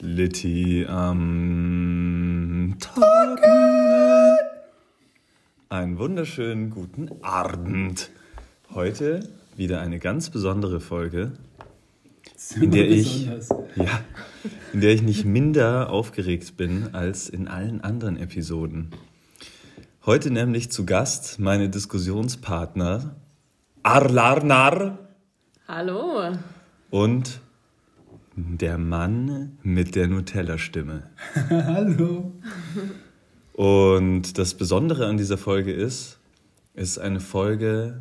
Litti am Tagen. Einen wunderschönen guten Abend. Heute wieder eine ganz besondere Folge, in der ich, ja, in der ich nicht minder aufgeregt bin als in allen anderen Episoden. Heute nämlich zu Gast meine Diskussionspartner Arlarnar Hallo. Und der Mann mit der Nutella-Stimme. Hallo. Und das Besondere an dieser Folge ist, es ist eine Folge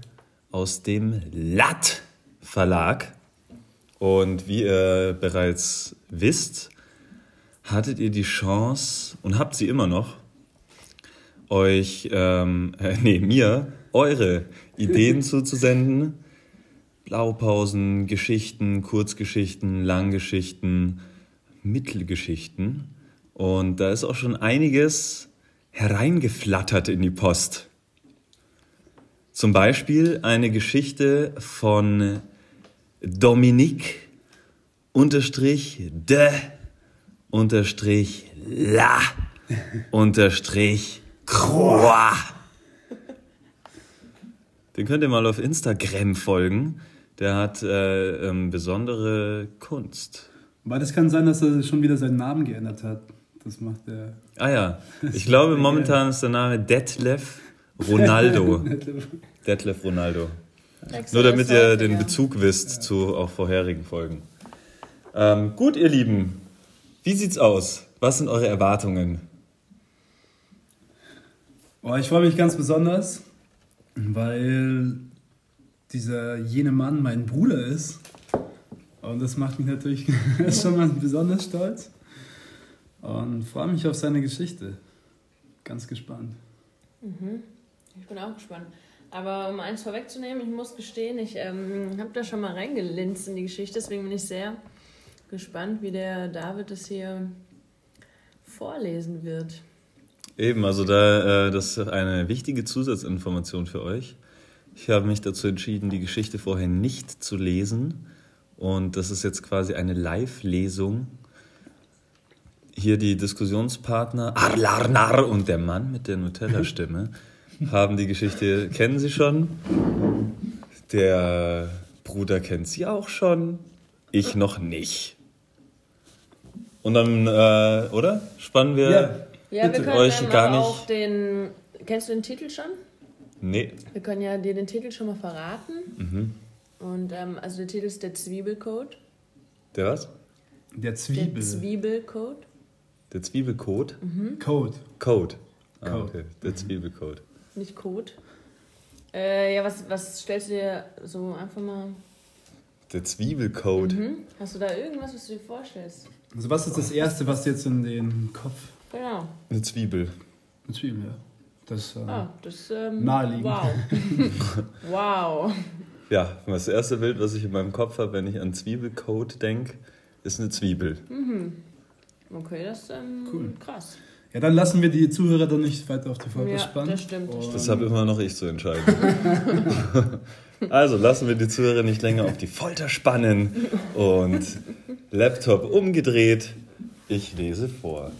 aus dem Latt Verlag. Und wie ihr bereits wisst, hattet ihr die Chance und habt sie immer noch, euch, ähm, äh, nee, mir eure Ideen zuzusenden. Blaupausen, Geschichten, Kurzgeschichten, Langgeschichten, Mittelgeschichten. Und da ist auch schon einiges hereingeflattert in die Post. Zum Beispiel eine Geschichte von Dominique unterstrich de unterstrich la unterstrich croix. Den könnt ihr mal auf Instagram folgen. Der hat äh, ähm, besondere Kunst. Aber das kann sein, dass er schon wieder seinen Namen geändert hat. Das macht er. Ah ja, ich glaube momentan ist der Name Detlef Ronaldo. Detlef Ronaldo. Nur damit ihr den Bezug wisst zu auch vorherigen Folgen. Ähm, gut, ihr Lieben, wie sieht's aus? Was sind eure Erwartungen? Oh, ich freue mich ganz besonders, weil dieser jene Mann mein Bruder ist. Und das macht mich natürlich schon mal besonders stolz. Und freue mich auf seine Geschichte. Ganz gespannt. Mhm. Ich bin auch gespannt. Aber um eins vorwegzunehmen, ich muss gestehen, ich ähm, habe da schon mal reingelinst in die Geschichte, deswegen bin ich sehr gespannt, wie der David es hier vorlesen wird. Eben, also da, äh, das ist eine wichtige Zusatzinformation für euch. Ich habe mich dazu entschieden, die Geschichte vorher nicht zu lesen. Und das ist jetzt quasi eine Live-Lesung. Hier die Diskussionspartner Arlarnar und der Mann mit der Nutella-Stimme haben die Geschichte, kennen sie schon. Der Bruder kennt sie auch schon. Ich noch nicht. Und dann, äh, oder? Spannen wir Ja. Ja, wir Bitte. können euch gar nicht- auch den. Kennst du den Titel schon? Nee. Wir können ja dir den Titel schon mal verraten. Mhm. Und ähm, also der Titel ist der Zwiebelcode. Der was? Der Der Zwiebel. Zwiebelcode. Der Zwiebelcode? Code. Code. Ah, Code. okay. Der Zwiebelcode. Nicht Code. Äh, ja, was, was stellst du dir so einfach mal. Der Zwiebelcode. Hm? Hast du da irgendwas, was du dir vorstellst? Also, was ist das Erste, was jetzt in den Kopf. Genau. Eine Zwiebel. Eine Zwiebel, ja. Das, äh, Ah, das ähm, Naheliegend. Wow. wow. Ja, das erste Bild, was ich in meinem Kopf habe, wenn ich an Zwiebelcode denke, ist eine Zwiebel. Okay, das ist ähm, Cool. krass. Ja, dann lassen wir die Zuhörer dann nicht weiter auf die Folge Ja, spannen. das stimmt, das. Das habe immer noch ich zu entscheiden. also lassen wir die Zuhörer nicht länger auf die Folter spannen und Laptop umgedreht. Ich lese vor.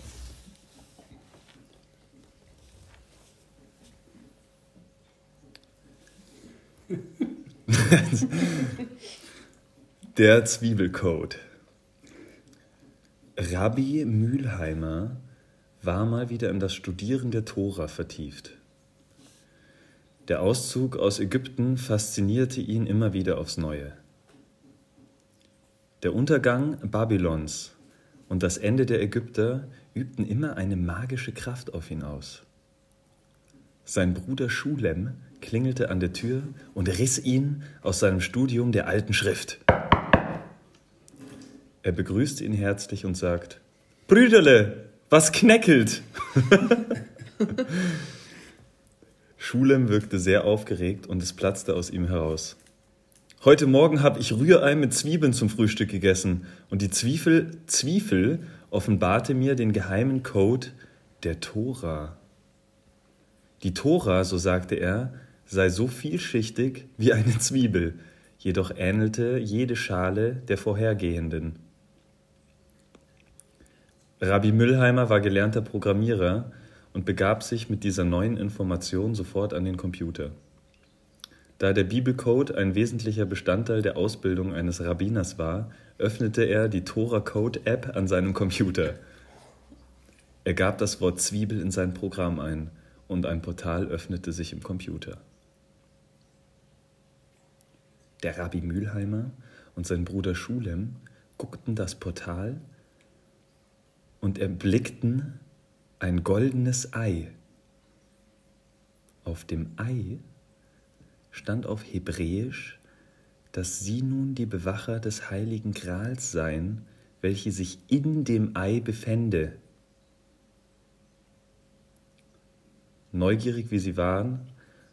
Der Zwiebelcode. Rabbi Mülheimer war mal wieder in das Studieren der Tora vertieft. Der Auszug aus Ägypten faszinierte ihn immer wieder aufs Neue. Der Untergang Babylons und das Ende der Ägypter übten immer eine magische Kraft auf ihn aus. Sein Bruder Schulem klingelte an der Tür und riss ihn aus seinem Studium der alten Schrift. Er begrüßte ihn herzlich und sagt, Brüderle, was kneckelt? Schulem wirkte sehr aufgeregt und es platzte aus ihm heraus. Heute Morgen habe ich Rührei mit Zwiebeln zum Frühstück gegessen und die Zwiebel, Zwiebel offenbarte mir den geheimen Code der Tora. Die Tora, so sagte er, sei so vielschichtig wie eine Zwiebel. jedoch ähnelte jede Schale der vorhergehenden. Rabbi Müllheimer war gelernter Programmierer und begab sich mit dieser neuen Information sofort an den Computer. Da der Bibelcode ein wesentlicher Bestandteil der Ausbildung eines Rabbiners war, öffnete er die Torah Code App an seinem Computer. Er gab das Wort Zwiebel in sein Programm ein und ein Portal öffnete sich im Computer. Der Rabbi Mülheimer und sein Bruder Schulem guckten das Portal und erblickten ein goldenes Ei. Auf dem Ei stand auf Hebräisch, dass sie nun die Bewacher des heiligen Grals seien, welche sich in dem Ei befände. Neugierig wie sie waren,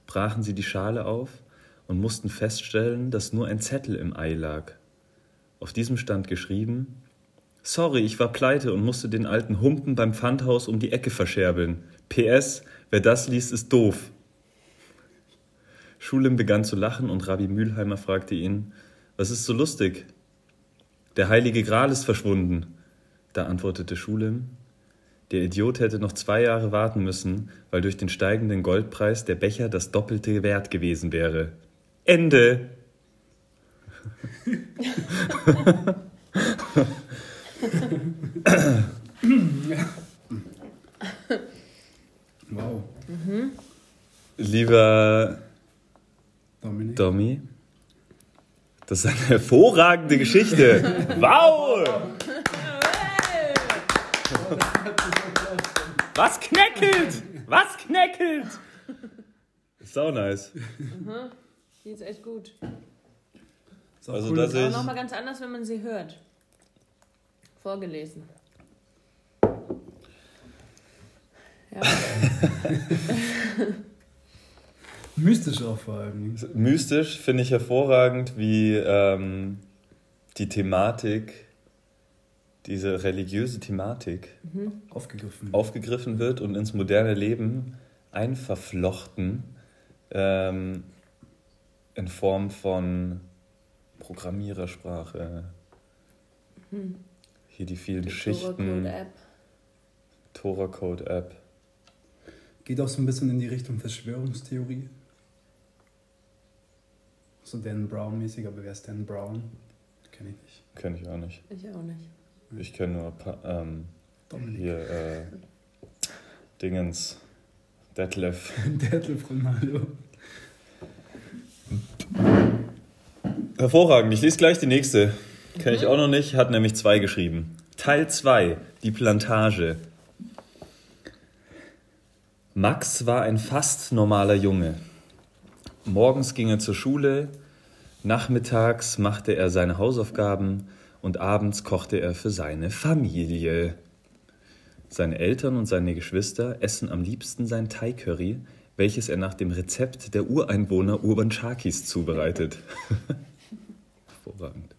brachen sie die Schale auf und mussten feststellen, dass nur ein Zettel im Ei lag. Auf diesem stand geschrieben, Sorry, ich war pleite und musste den alten Humpen beim Pfandhaus um die Ecke verscherbeln. PS, wer das liest, ist doof. Schulem begann zu lachen und Rabbi Mülheimer fragte ihn, was ist so lustig? Der heilige Gral ist verschwunden. Da antwortete Schulem, der Idiot hätte noch zwei Jahre warten müssen, weil durch den steigenden Goldpreis der Becher das doppelte wert gewesen wäre. Ende. wow. Mhm. Lieber Dominik. Domi, das ist eine hervorragende Geschichte. Wow! Was kneckelt? Was kneckelt? Sau nice. Mhm. Die ist echt gut. Ist auch Also cool, das dass- Aber nochmal ganz anders, wenn man sie hört. Vorgelesen. Ja. mystisch auch vor allem. Mystisch finde ich hervorragend, wie ähm, die Thematik, diese religiöse Thematik Aufgegriffen. aufgegriffen wird und ins moderne Leben einverflochten ähm, in Form von Programmierersprache. Hier die vielen Schichten, App. Torah Code App. Geht auch so ein bisschen in die Richtung Verschwörungstheorie. So Dan Brown-mäßig, aber wer ist Dan Brown? Kenn ich nicht. Kenne ich auch nicht. Ich auch nicht. Ich kenne nur Pa- ähm, Dominik. hier äh, Dingens, Detlef. Detlef Ronaldo. Hervorragend, ich lese gleich die nächste. Kenne ich auch noch nicht, hat nämlich zwei geschrieben. Teil 2, die Plantage. Max war ein fast normaler Junge. Morgens ging er zur Schule, nachmittags machte er seine Hausaufgaben und abends kochte er für seine Familie. Seine Eltern und seine Geschwister essen am liebsten sein Thai-Curry, welches er nach dem Rezept der Ureinwohner Urban Chakis zubereitet. Hervorragend.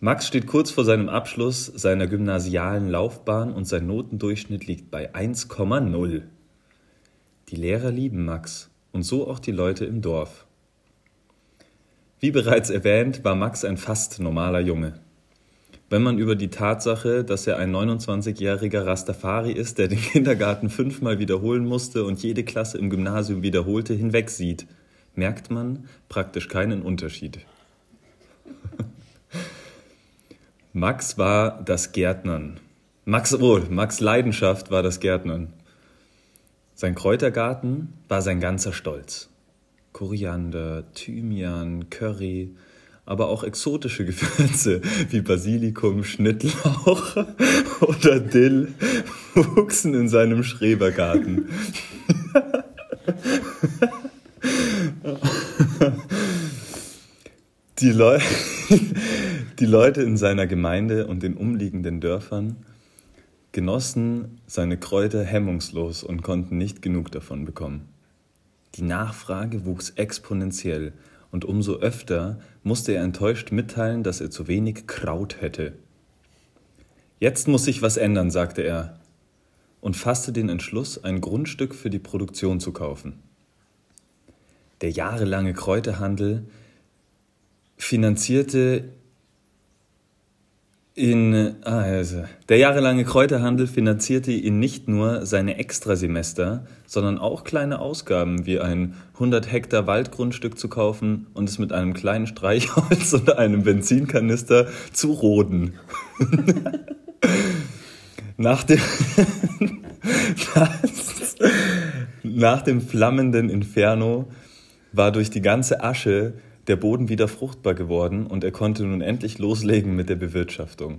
Max steht kurz vor seinem Abschluss seiner gymnasialen Laufbahn und sein Notendurchschnitt liegt bei 1,0. Die Lehrer lieben Max und so auch die Leute im Dorf. Wie bereits erwähnt, war Max ein fast normaler Junge. Wenn man über die Tatsache, dass er ein 29-jähriger Rastafari ist, der den Kindergarten fünfmal wiederholen musste und jede Klasse im Gymnasium wiederholte, hinwegsieht, merkt man praktisch keinen Unterschied. Max war das Gärtnern. Max, oh, Max Leidenschaft war das Gärtnern. Sein Kräutergarten war sein ganzer Stolz. Koriander, Thymian, Curry, aber auch exotische Gewürze wie Basilikum, Schnittlauch oder Dill wuchsen in seinem Schrebergarten. Die, Leu die Leute in seiner Gemeinde und den umliegenden Dörfern genossen seine Kräuter hemmungslos und konnten nicht genug davon bekommen. Die Nachfrage wuchs exponentiell und umso öfter musste er enttäuscht mitteilen, dass er zu wenig Kraut hätte. Jetzt muss sich was ändern, sagte er und fasste den Entschluss, ein Grundstück für die Produktion zu kaufen. Der jahrelange Kräuterhandel finanzierte in, also, der jahrelange Kräuterhandel finanzierte ihn nicht nur seine Extrasemester, sondern auch kleine Ausgaben wie ein 100 Hektar Waldgrundstück zu kaufen und es mit einem kleinen Streichholz und einem Benzinkanister zu roden. Nach dem, nach dem flammenden Inferno war durch die ganze Asche der Boden wieder fruchtbar geworden und er konnte nun endlich loslegen mit der Bewirtschaftung.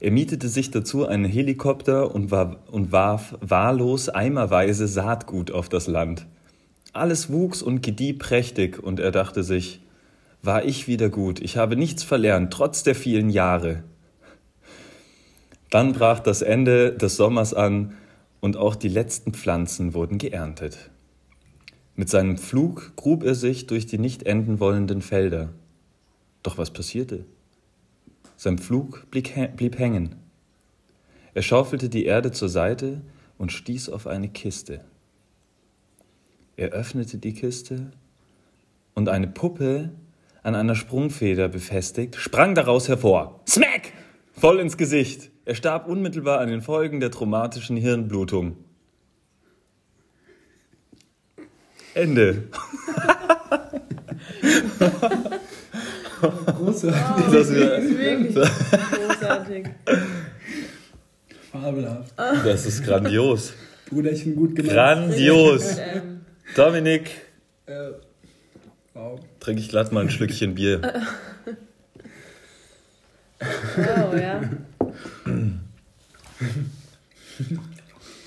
Er mietete sich dazu einen Helikopter und, war, und warf wahllos eimerweise Saatgut auf das Land. Alles wuchs und gedieh prächtig und er dachte sich, war ich wieder gut, ich habe nichts verlernt, trotz der vielen Jahre. Dann brach das Ende des Sommers an und auch die letzten Pflanzen wurden geerntet. Mit seinem Flug grub er sich durch die nicht enden wollenden Felder. Doch was passierte? Sein Flug blieb hängen. Er schaufelte die Erde zur Seite und stieß auf eine Kiste. Er öffnete die Kiste und eine Puppe an einer Sprungfeder befestigt, sprang daraus hervor. Smack! Voll ins Gesicht. Er starb unmittelbar an den Folgen der traumatischen Hirnblutung. Ende. Großartig. Oh, das ist wirklich großartig. Fabelhaft. Das ist grandios. Bruderchen gut gemacht. Grandios. Ähm, Dominik, Äh, wow. trinke ich glatt mal ein Schlückchen Bier. oh, ja.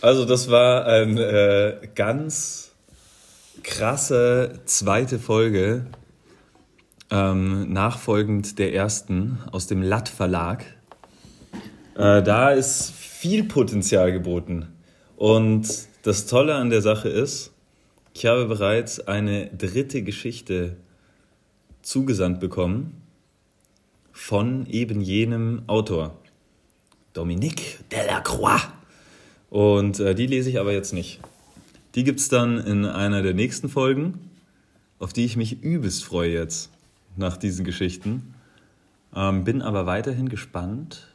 Also das war eine äh, ganz krasse zweite Folge, ähm, nachfolgend der ersten aus dem Latt Verlag. Äh, da ist viel Potenzial geboten. Und das Tolle an der Sache ist, ich habe bereits eine dritte Geschichte zugesandt bekommen von eben jenem Autor, Dominique Delacroix. Und äh, die lese ich aber jetzt nicht. Die gibt es dann in einer der nächsten Folgen, auf die ich mich übelst freue jetzt nach diesen Geschichten. Ähm, bin aber weiterhin gespannt,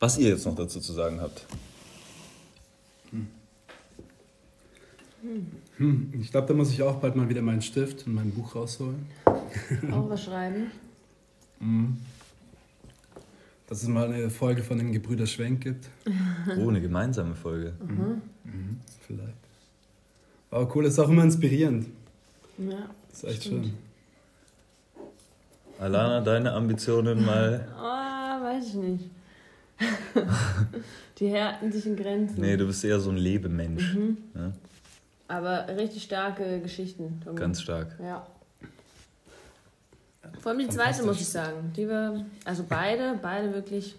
was ihr jetzt noch dazu zu sagen habt. Hm, ich glaube, da muss ich auch bald mal wieder meinen Stift und mein Buch rausholen. Auch was schreiben. Dass es mal eine Folge von den Gebrüder Schwenk gibt. Oh, eine gemeinsame Folge. Vielleicht. Aber cool, ist auch immer inspirierend. Ja. Das ist echt Stimmt. schön. Alana, deine Ambitionen mal. Oh, weiß ich nicht. Die härten sich in Grenzen. Nee, du bist eher so ein Lebemensch. Mhm. Ja, Aber richtig starke Geschichten. Tommy. ganz stark. Ja. Vor allem die zweite, muss ich sagen. Die war, also beide, beide wirklich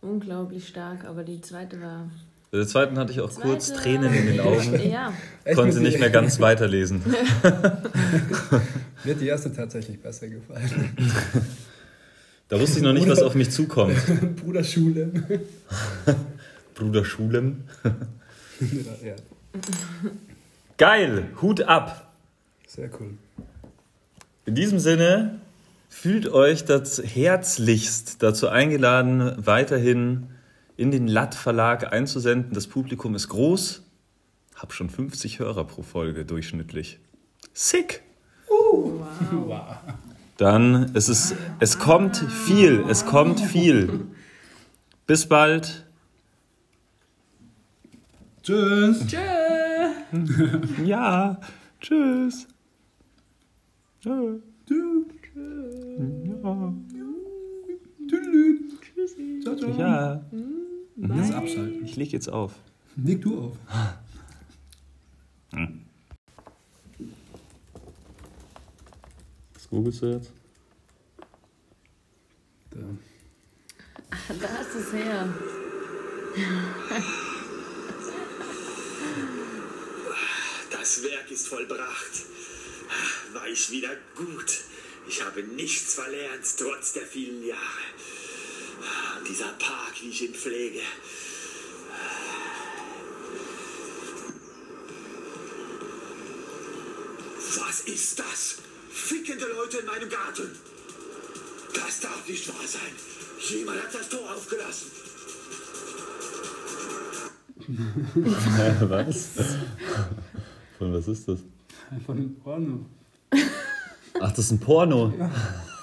unglaublich stark, aber die zweite war. Bei der zweiten hatte ich auch Zweite, kurz Tränen in den Augen. Ja. Konnte mit nicht mehr ganz weiterlesen. Mir hat die erste tatsächlich besser gefallen. Da wusste ich noch nicht, was auf mich zukommt. Bruder Schule. Bruder Schulem. ja, Geil, Hut ab. sehr cool. In diesem Sinne, fühlt euch das herzlichst dazu eingeladen, weiterhin in den Latt Verlag einzusenden. Das Publikum ist groß. Hab schon 50 Hörer pro Folge durchschnittlich. Sick. Wow. Dann es ist es kommt viel, es kommt viel. Bis bald. Tschüss. Tschö. Ja. Tschüss. Tschö. Ja. Ciao, ciao. ja. Jetzt abschalten. Ich leg jetzt auf. Leg du auf. Was googelst du jetzt? Da. Da ist es her. Das Werk ist vollbracht. War ich wieder gut. Ich habe nichts verlernt, trotz der vielen Jahre. Dieser Park, wie ich ihn pflege. Was ist das? Ficken fremde Leute in meinem Garten. Das darf nicht wahr sein. Jemand hat das Tor aufgelassen. was? Von was ist das? Von dem Porno. Ach, das ist ein Porno.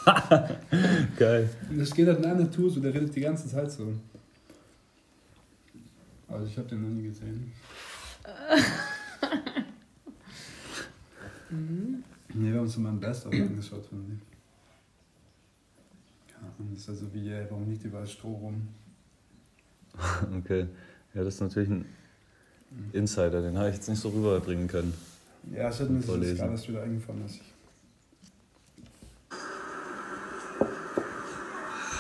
Geil. Und das geht halt in einer Tour so, der redet die ganze Zeit so. Also ich habe den noch nie gesehen. Nee, wir haben uns mal ein Best-of angeschaut von dem. Keine Ahnung, das ist also wie, ey, warum liegt überall Stroh rum? Okay. Ja, das ist natürlich ein Insider, den habe ich jetzt nicht so rüberbringen können. Ja, es hat mir das gerade erst wieder eingefallen, dass ich